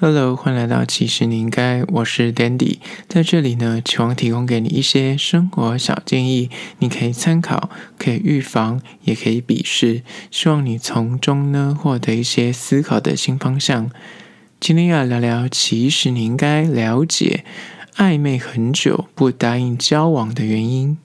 Hello，欢迎来到其实你应该，我是 Dandy，在这里呢，期望提供给你一些生活小建议，你可以参考，可以预防，也可以鄙视，希望你从中呢获得一些思考的新方向。今天要聊聊，其实你应该了解暧昧很久不答应交往的原因。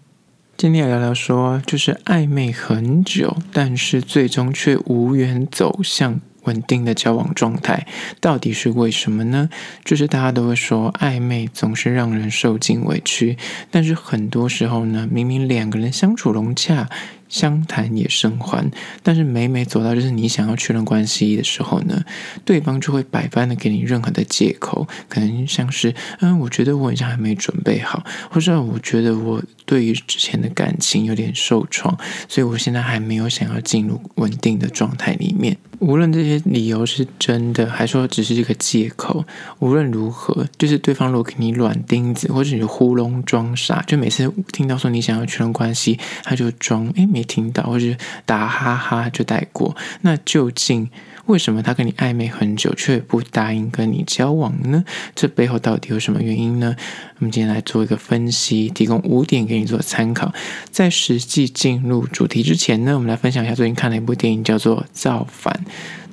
今天要聊聊说，就是暧昧很久，但是最终却无缘走向。稳定的交往状态到底是为什么呢？就是大家都会说暧昧总是让人受尽委屈，但是很多时候呢，明明两个人相处融洽。相谈也甚欢，但是每每走到就是你想要确认关系的时候呢，对方就会百般的给你任何的借口，可能像是嗯，我觉得我好像还没准备好，或者我觉得我对于之前的感情有点受创，所以我现在还没有想要进入稳定的状态里面。无论这些理由是真的，还说只是一个借口，无论如何，就是对方如果给你软钉子，或者你糊弄装傻，就每次听到说你想要确认关系，他就装诶。没听到，或者打哈哈就带过。那究竟为什么他跟你暧昧很久，却不答应跟你交往呢？这背后到底有什么原因呢？我们今天来做一个分析，提供五点给你做参考。在实际进入主题之前呢，我们来分享一下最近看的一部电影，叫做《造反》。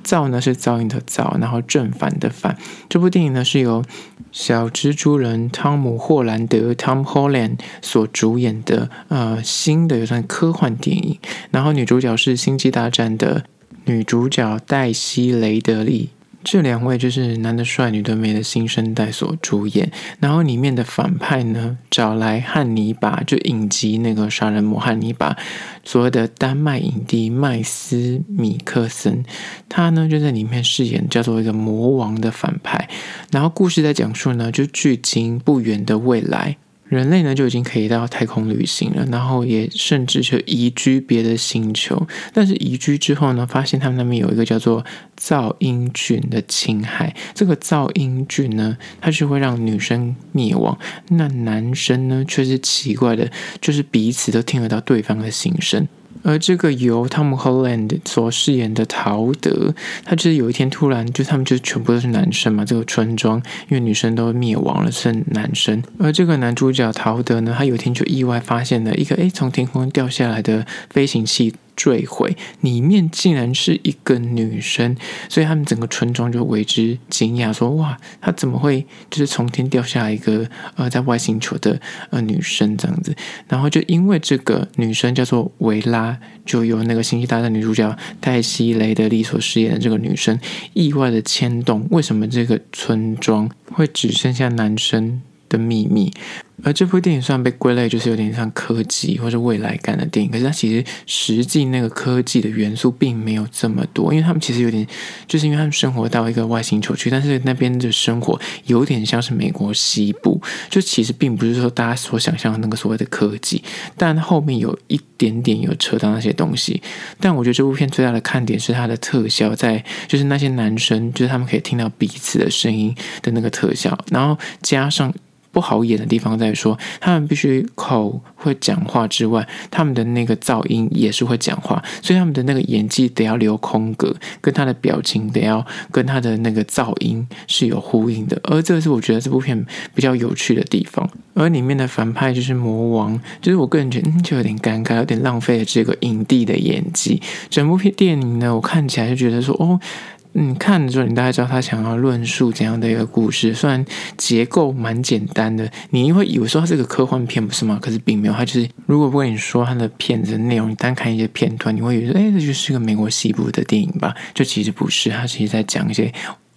造呢是噪音的造，然后正反的反。这部电影呢是由小蜘蛛人汤姆·霍兰德 （Tom Holland） 所主演的，呃，新的也算科幻电影。然后女主角是《星际大战》的女主角黛西·雷德利。这两位就是男的帅、女的美的新生代所主演，然后里面的反派呢，找来汉尼拔，就影集那个杀人魔汉尼拔，所谓的丹麦影帝麦斯米克森，他呢就在里面饰演叫做一个魔王的反派，然后故事在讲述呢，就距今不远的未来。人类呢就已经可以到太空旅行了，然后也甚至就移居别的星球。但是移居之后呢，发现他们那边有一个叫做噪音菌的侵害。这个噪音菌呢，它是会让女生灭亡，那男生呢却是奇怪的，就是彼此都听得到对方的心声。而这个由汤姆·霍兰德所饰演的陶德，他就是有一天突然，就他们就全部都是男生嘛，这个村庄因为女生都灭亡了，剩男生。而这个男主角陶德呢，他有一天就意外发现了一个诶，从天空掉下来的飞行器。坠毁，里面竟然是一个女生，所以他们整个村庄就为之惊讶，说：“哇，她怎么会就是从天掉下一个呃在外星球的呃女生这样子？”然后就因为这个女生叫做维拉，就由那个星际大战女主角黛西·雷德利所饰演的这个女生意外的牵动，为什么这个村庄会只剩下男生的秘密？而这部电影虽然被归类就是有点像科技或者未来感的电影，可是它其实实际那个科技的元素并没有这么多，因为他们其实有点，就是因为他们生活到一个外星球去，但是那边的生活有点像是美国西部，就其实并不是说大家所想象的那个所谓的科技，但后面有一点点有扯到那些东西。但我觉得这部片最大的看点是它的特效，在就是那些男生，就是他们可以听到彼此的声音的那个特效，然后加上。不好演的地方在说，他们必须口会讲话之外，他们的那个噪音也是会讲话，所以他们的那个演技得要留空格，跟他的表情得要跟他的那个噪音是有呼应的。而这是我觉得这部片比较有趣的地方。而里面的反派就是魔王，就是我个人觉得就有点尴尬，有点浪费了这个影帝的演技。整部片电影呢，我看起来就觉得说，哦。你，看的时候你大概知道他想要论述怎样的一个故事，虽然结构蛮简单的，你会以为说它是个科幻片，不是吗？可是并没有，它就是如果不跟你说它的片子的内容，你单看一些片段，你会以为说，哎，这就是个美国西部的电影吧？就其实不是，它其实在讲一些。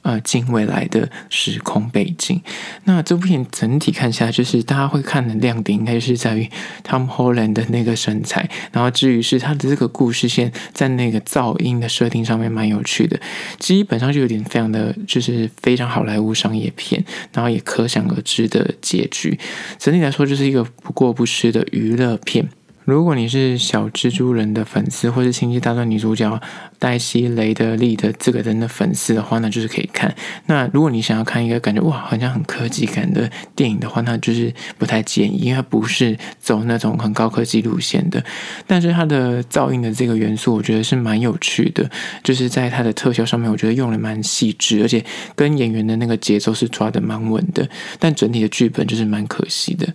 呃，近未来的时空背景。那这部片整体看下来，就是大家会看的亮点，应该是在于 Tom Holland 的那个身材。然后至于是他的这个故事线，在那个噪音的设定上面蛮有趣的。基本上就有点非常的，就是非常好莱坞商业片，然后也可想而知的结局。整体来说，就是一个不过不失的娱乐片。如果你是小蜘蛛人的粉丝，或是星际大战女主角黛西·雷德利的这个人的粉丝的话，那就是可以看。那如果你想要看一个感觉哇，好像很科技感的电影的话，那就是不太建议，因为它不是走那种很高科技路线的。但是它的噪音的这个元素，我觉得是蛮有趣的，就是在它的特效上面，我觉得用的蛮细致，而且跟演员的那个节奏是抓的蛮稳的。但整体的剧本就是蛮可惜的。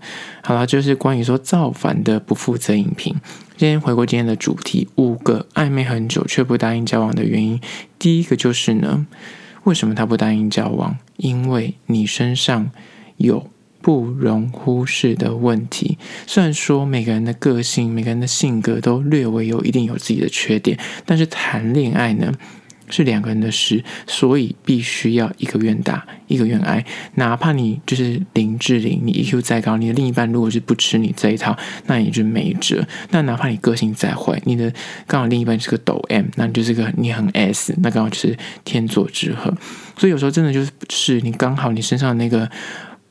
好了，就是关于说造反的不负责影评。今天回过今天的主题，五个暧昧很久却不答应交往的原因。第一个就是呢，为什么他不答应交往？因为你身上有不容忽视的问题。虽然说每个人的个性、每个人的性格都略微有一定有自己的缺点，但是谈恋爱呢，是两个人的事，所以必须要一个愿打，一个愿挨。哪怕你就是林志玲，你 EQ 再高，你的另一半如果是不吃你这一套，那你就没辙。那哪怕你个性再坏，你的刚好另一半是个抖 M，那你就是个你很 S，那刚好就是天作之合。所以有时候真的就是是你刚好你身上那个。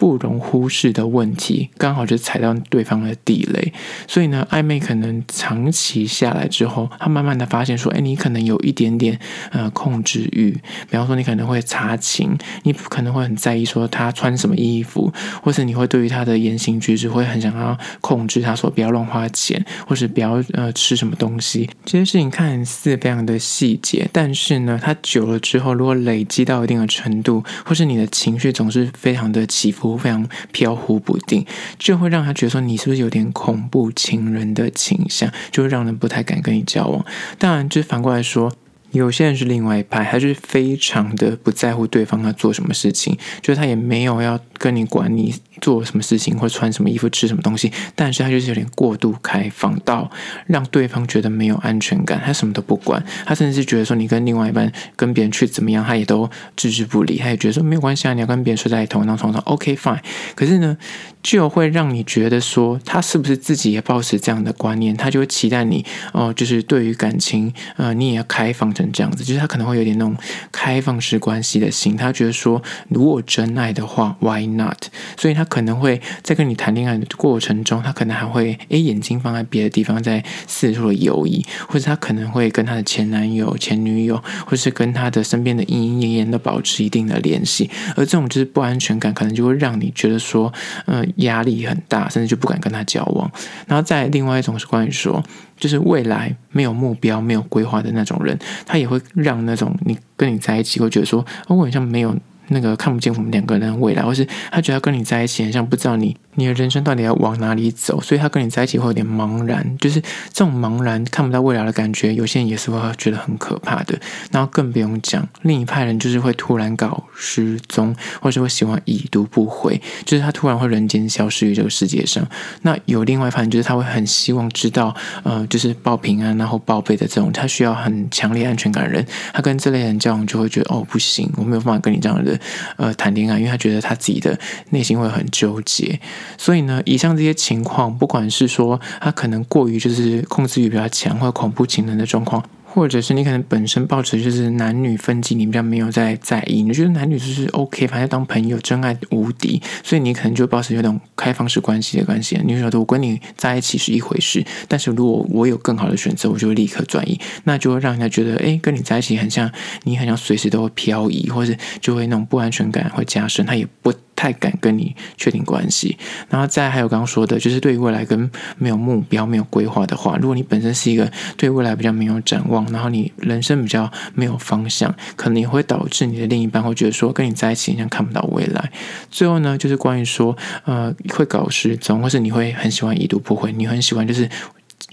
不容忽视的问题，刚好就踩到对方的地雷，所以呢，暧昧可能长期下来之后，他慢慢的发现说，哎，你可能有一点点呃控制欲，比方说你可能会查情，你可能会很在意说他穿什么衣服，或是你会对于他的言行举止会很想要控制他，说不要乱花钱，或是不要呃吃什么东西，这些事情看似非常的细节，但是呢，他久了之后，如果累积到一定的程度，或是你的情绪总是非常的起伏。非常飘忽不定，就会让他觉得说你是不是有点恐怖情人的倾向，就会让人不太敢跟你交往。当然，就反过来说。有些人是另外一派，他就是非常的不在乎对方他做什么事情，就是他也没有要跟你管你做什么事情或穿什么衣服、吃什么东西，但是他就是有点过度开放到让对方觉得没有安全感，他什么都不管，他甚至是觉得说你跟另外一半跟别人去怎么样，他也都置之不理，他也觉得说没有关系啊，你要跟别人睡在同一张床上，OK fine。可是呢，就会让你觉得说他是不是自己也抱持这样的观念，他就会期待你哦、就是对于感情，呃，你也要开放这样子，就是他可能会有点那种开放式关系的心，他觉得说如果真爱的话，Why not？所以他可能会在跟你谈恋爱的过程中，他可能还会诶眼睛放在别的地方，在四处的游移，或者他可能会跟他的前男友、前女友，或是跟他的身边的莺莺燕燕都保持一定的联系，而这种就是不安全感，可能就会让你觉得说，嗯、呃。压力很大，甚至就不敢跟他交往。然后再另外一种是关于说，就是未来没有目标、没有规划的那种人，他也会让那种你跟你在一起会觉得说，哦，我好像没有那个看不见我们两个人的未来，或是他觉得跟你在一起，好像不知道你。你的人生到底要往哪里走？所以他跟你在一起会有点茫然，就是这种茫然看不到未来的感觉，有些人也是会觉得很可怕的。然后更不用讲，另一派人就是会突然搞失踪，或是会喜欢已读不回，就是他突然会人间消失于这个世界上。那有另外一派人，就是他会很希望知道，呃，就是报平安然后报备的这种，他需要很强烈安全感的人。他跟这类人交往就会觉得，哦，不行，我没有办法跟你这样的呃谈恋爱，因为他觉得他自己的内心会很纠结。所以呢，以上这些情况，不管是说他可能过于就是控制欲比较强，或者恐怖情人的状况。或者是你可能本身抱持就是男女分歧，你比较没有在在意，你觉得男女就是 OK，反正当朋友，真爱无敌，所以你可能就抱持有种开放式关系的关系。你觉得我跟你在一起是一回事，但是如果我有更好的选择，我就会立刻转移，那就会让人家觉得，哎，跟你在一起很像，你很像随时都会漂移，或者就会那种不安全感会加深，他也不太敢跟你确定关系。然后再还有刚刚说的，就是对于未来跟没有目标、没有规划的话，如果你本身是一个对未来比较没有展望。然后你人生比较没有方向，可能也会导致你的另一半会觉得说，跟你在一起好像看不到未来。最后呢，就是关于说，呃，会搞失踪，或是你会很喜欢已读不回，你很喜欢就是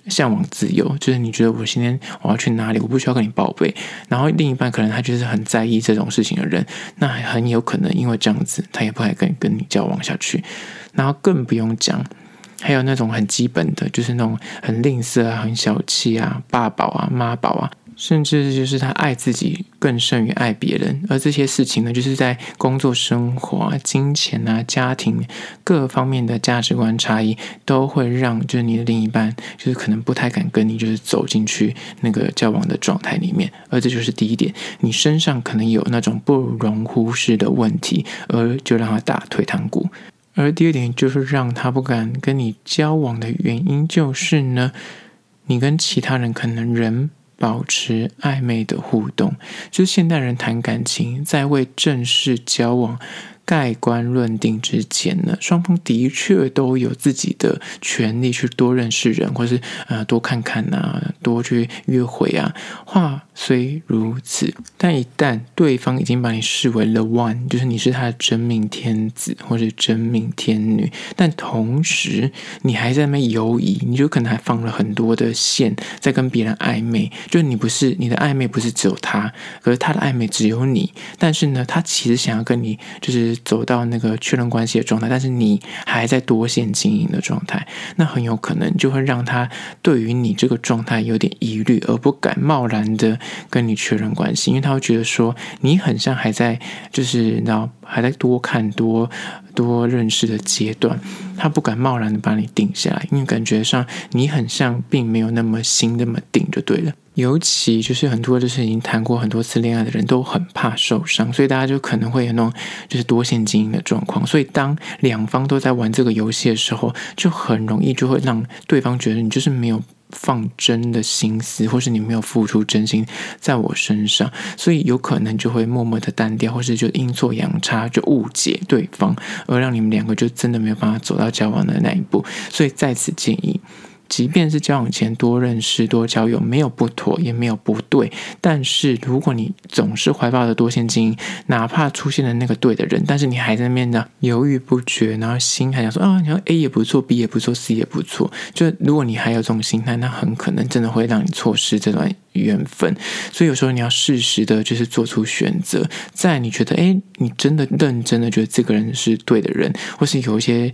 向往自由，就是你觉得我今天我要去哪里，我不需要跟你报备。然后另一半可能他就是很在意这种事情的人，那很有可能因为这样子，他也不会跟跟你交往下去。然后更不用讲。还有那种很基本的，就是那种很吝啬啊、很小气啊、爸宝啊、妈宝啊，甚至就是他爱自己更胜于爱别人。而这些事情呢，就是在工作、生活啊、金钱啊、家庭各方面的价值观差异，都会让就是你的另一半就是可能不太敢跟你就是走进去那个交往的状态里面。而这就是第一点，你身上可能有那种不容忽视的问题，而就让他打退堂鼓。而第二点就是让他不敢跟你交往的原因，就是呢，你跟其他人可能人保持暧昧的互动。就是现代人谈感情，在为正式交往。盖棺论定之前呢，双方的确都有自己的权利去多认识人，或是呃多看看啊，多去约会啊。话虽如此，但一旦对方已经把你视为了 one，就是你是他的真命天子或者真命天女，但同时你还在那边犹疑，你就可能还放了很多的线在跟别人暧昧。就你不是你的暧昧不是只有他，可是他的暧昧只有你。但是呢，他其实想要跟你就是。走到那个确认关系的状态，但是你还在多线经营的状态，那很有可能就会让他对于你这个状态有点疑虑，而不敢贸然的跟你确认关系，因为他会觉得说你很像还在就是你知道还在多看多多认识的阶段，他不敢贸然的把你定下来，因为感觉上你很像并没有那么心那么定就对了。尤其就是很多就是已经谈过很多次恋爱的人都很怕受伤，所以大家就可能会有那种就是多线经营的状况。所以当两方都在玩这个游戏的时候，就很容易就会让对方觉得你就是没有放真的心思，或是你没有付出真心在我身上，所以有可能就会默默的淡掉，或是就阴错阳差就误解对方，而让你们两个就真的没有办法走到交往的那一步。所以在此建议。即便是交往前多认识、多交友，没有不妥，也没有不对。但是如果你总是怀抱着多线经营，哪怕出现了那个对的人，但是你还在那边呢犹豫不决，然后心还想说啊，你说 A 也不错，B 也不错，C 也不错。就如果你还有这种心态，那很可能真的会让你错失这段缘分，所以有时候你要适时的，就是做出选择。在你觉得，哎，你真的认真的觉得这个人是对的人，或是有一些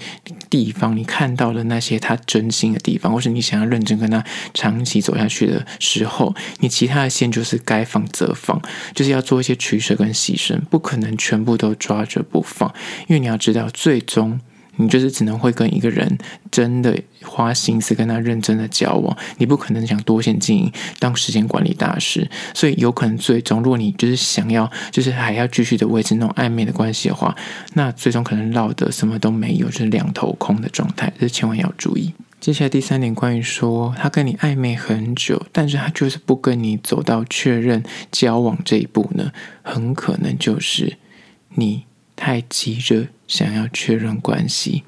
地方你看到了那些他真心的地方，或是你想要认真跟他长期走下去的时候，你其他的线就是该放则放，就是要做一些取舍跟牺牲，不可能全部都抓着不放，因为你要知道，最终。你就是只能会跟一个人真的花心思跟他认真的交往，你不可能想多线经营当时间管理大师，所以有可能最终，如果你就是想要，就是还要继续的维持那种暧昧的关系的话，那最终可能落得什么都没有，就是两头空的状态，这千万要注意。接下来第三点，关于说他跟你暧昧很久，但是他就是不跟你走到确认交往这一步呢，很可能就是你。太急着想要确认关系，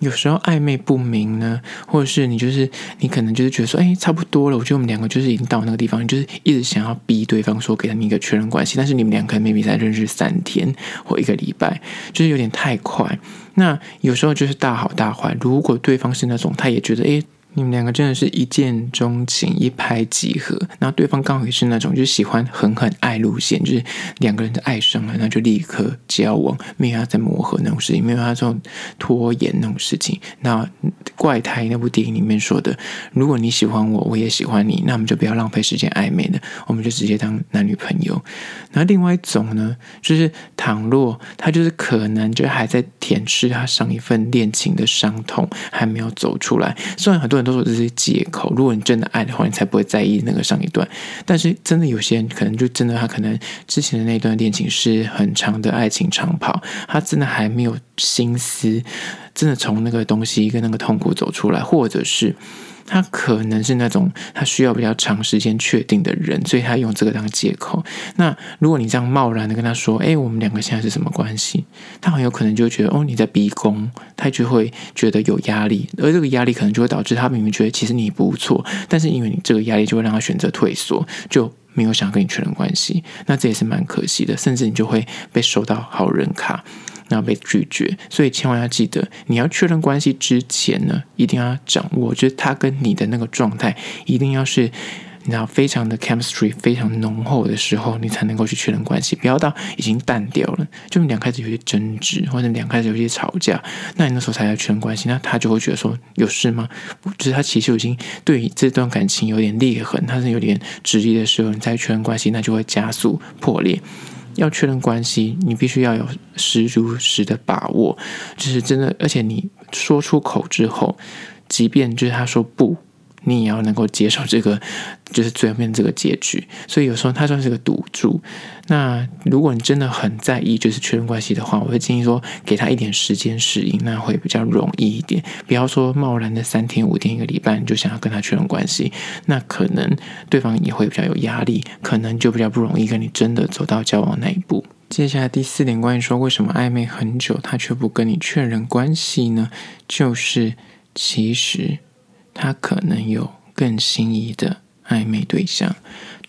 有时候暧昧不明呢，或者是你就是你可能就是觉得说，哎，差不多了，我觉得我们两个就是已经到那个地方，就是一直想要逼对方说给他们一个确认关系，但是你们两个 maybe 才认识三天或一个礼拜，就是有点太快。那有时候就是大好大坏，如果对方是那种他也觉得，哎。你们两个真的是一见钟情、一拍即合，那对方刚好也是那种就喜欢狠狠爱路线，就是两个人的爱上了，那就立刻交往，没有要再磨合那种事情，没有他这种拖延那种事情。那怪胎那部电影里面说的，如果你喜欢我，我也喜欢你，那我们就不要浪费时间暧昧了，我们就直接当男女朋友。那另外一种呢，就是倘若他就是可能就还在舔舐他上一份恋情的伤痛，还没有走出来。虽然很多人。都是这些借口。如果你真的爱的话，你才不会在意那个上一段。但是真的有些人可能就真的他可能之前的那段恋情是很长的爱情长跑，他真的还没有心思，真的从那个东西跟那个痛苦走出来，或者是。他可能是那种他需要比较长时间确定的人，所以他用这个当借口。那如果你这样贸然的跟他说：“哎，我们两个现在是什么关系？”他很有可能就觉得：“哦，你在逼宫。”他就会觉得有压力，而这个压力可能就会导致他明明觉得其实你不错，但是因为你这个压力，就会让他选择退缩，就没有想跟你确认关系。那这也是蛮可惜的，甚至你就会被收到好人卡。然后被拒绝，所以千万要记得，你要确认关系之前呢，一定要掌握，就是他跟你的那个状态，一定要是，你知道，非常的 chemistry 非常浓厚的时候，你才能够去确认关系，不要到已经淡掉了，就你两开始有些争执，或者两开始有些吵架，那你那时候才要确认关系，那他就会觉得说有事吗？就是他其实已经对这段感情有点裂痕，他是有点质疑的时候，你再确认关系，那就会加速破裂。要确认关系，你必须要有十足十的把握，就是真的，而且你说出口之后，即便就是他说不，你也要能够接受这个，就是最后面这个结局。所以有时候它算是个赌注。那如果你真的很在意就是确认关系的话，我会建议说给他一点时间适应，那会比较容易一点。不要说贸然的三天五天一个礼拜你就想要跟他确认关系，那可能对方也会比较有压力，可能就比较不容易跟你真的走到交往那一步。接下来第四点，关于说为什么暧昧很久他却不跟你确认关系呢？就是其实他可能有更心仪的暧昧对象，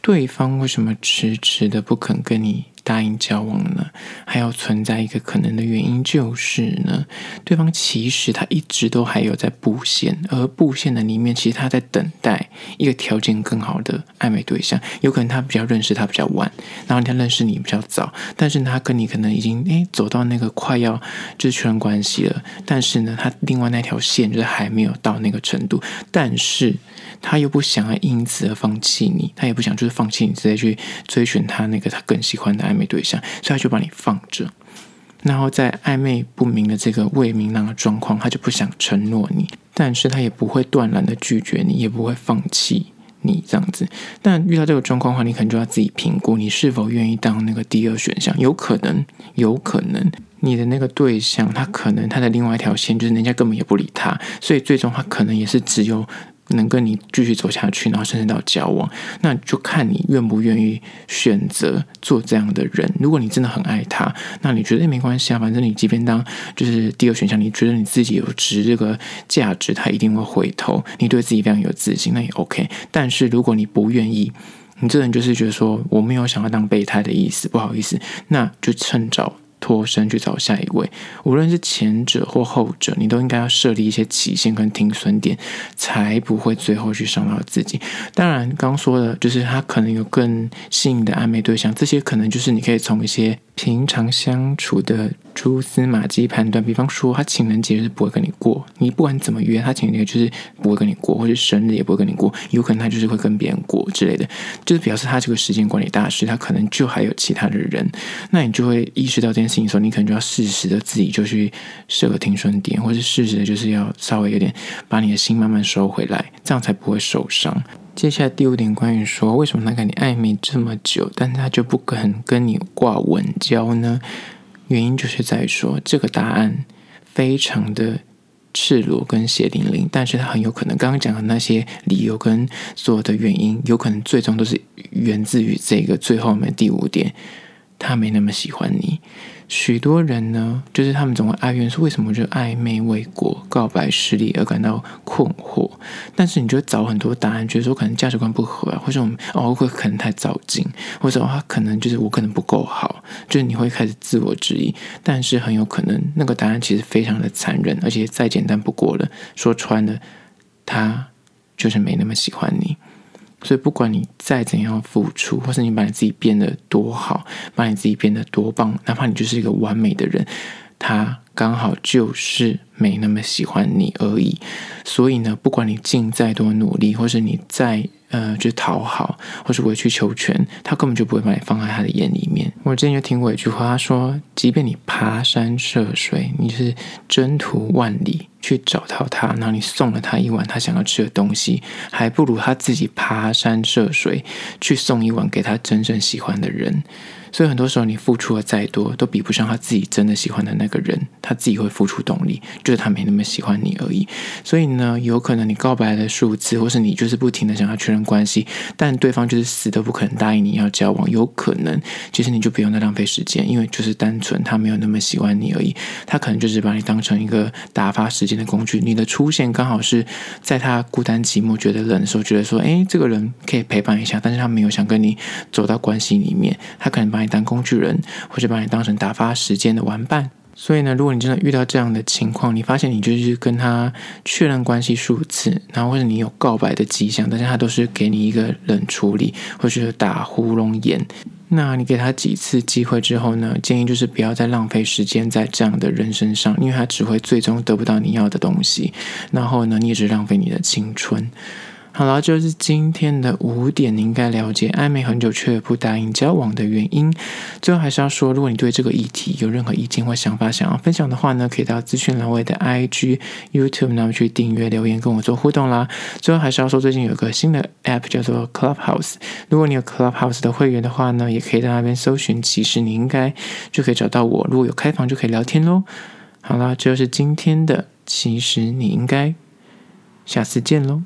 对方为什么迟迟的不肯跟你答应交往呢？还要存在一个可能的原因，就是呢，对方其实他一直都还有在布线，而布线的里面，其实他在等待一个条件更好的暧昧对象。有可能他比较认识他比较晚，然后他认识你比较早，但是他跟你可能已经诶走到那个快要就是确认关系了，但是呢，他另外那条线就是还没有到那个程度，但是。他又不想要因此而放弃你，他也不想就是放弃你，直接去追寻他那个他更喜欢的暧昧没对象，所以他就把你放着。然后在暧昧不明的这个未明朗的状况，他就不想承诺你，但是他也不会断然的拒绝你，也不会放弃你这样子。但遇到这个状况的话，你可能就要自己评估，你是否愿意当那个第二选项。有可能，有可能你的那个对象，他可能他的另外一条线就是人家根本也不理他，所以最终他可能也是只有。能跟你继续走下去，然后甚至到交往，那就看你愿不愿意选择做这样的人。如果你真的很爱他，那你觉得没关系啊，反正你即便当就是第二选项，你觉得你自己有值这个价值，他一定会回头。你对自己非常有自信，那也 OK。但是如果你不愿意，你这人就是觉得说我没有想要当备胎的意思，不好意思，那就趁早。脱身去找下一位，无论是前者或后者，你都应该要设立一些期限跟停损点，才不会最后去伤到自己。当然，刚说的就是他可能有更吸引的暧昧对象，这些可能就是你可以从一些平常相处的蛛丝马迹判断。比方说，他情人节是不会跟你过，你不管怎么约，他情人节就是不会跟你过，或者生日也不会跟你过，有可能他就是会跟别人过之类的，就是表示他这个时间管理大师，他可能就还有其他的人，那你就会意识到这件事情。说你可能就要适时的自己就去设个停损点，或是适时的就是要稍微有点把你的心慢慢收回来，这样才不会受伤。接下来第五点，关于说为什么他跟你暧昧这么久，但他就不肯跟你挂稳交呢？原因就是在说这个答案非常的赤裸跟血淋淋，但是他很有可能刚刚讲的那些理由跟所有的原因，有可能最终都是源自于这个最后面第五点，他没那么喜欢你。许多人呢，就是他们总会哀怨说，为什么就暧昧未果、告白失利而感到困惑？但是你就找很多答案，觉得说可能价值观不合啊，或者我们哦会可能太早进，或者他可能就是我可能不够好，就是你会开始自我质疑。但是很有可能那个答案其实非常的残忍，而且再简单不过了。说穿了，他就是没那么喜欢你。所以，不管你再怎样付出，或是你把你自己变得多好，把你自己变得多棒，哪怕你就是一个完美的人，他刚好就是没那么喜欢你而已。所以呢，不管你尽再多努力，或是你再呃，去讨好，或是委曲求全，他根本就不会把你放在他的眼里面。我之前就听过一句话，他说：“即便你爬山涉水，你是征途万里。”去找到他，然后你送了他一碗他想要吃的东西，还不如他自己爬山涉水去送一碗给他真正喜欢的人。所以很多时候，你付出的再多，都比不上他自己真的喜欢的那个人。他自己会付出动力，就是他没那么喜欢你而已。所以呢，有可能你告白的数字，或是你就是不停的想要确认关系，但对方就是死都不可能答应你要交往。有可能，其实你就不用再浪费时间，因为就是单纯他没有那么喜欢你而已。他可能就是把你当成一个打发时间的工具。你的出现刚好是在他孤单寂寞、觉得冷的时候，觉得说，诶，这个人可以陪伴一下，但是他没有想跟你走到关系里面，他可能把。把你当工具人，或者把你当成打发时间的玩伴。所以呢，如果你真的遇到这样的情况，你发现你就是跟他确认关系数次，然后或者你有告白的迹象，但是他都是给你一个冷处理，或者是打呼噜眼。那你给他几次机会之后呢？建议就是不要再浪费时间在这样的人身上，因为他只会最终得不到你要的东西，然后呢，你也是浪费你的青春。好了，就是今天的五点，你应该了解暧昧很久却不答应交往的原因。最后还是要说，如果你对这个议题有任何意见或想法想要分享的话呢，可以到资讯栏位的 IG、YouTube 那去订阅留言跟我做互动啦。最后还是要说，最近有个新的 App 叫做 Clubhouse，如果你有 Clubhouse 的会员的话呢，也可以在那边搜寻，其实你应该就可以找到我。如果有开房就可以聊天喽。好了，这就是今天的，其实你应该，下次见喽。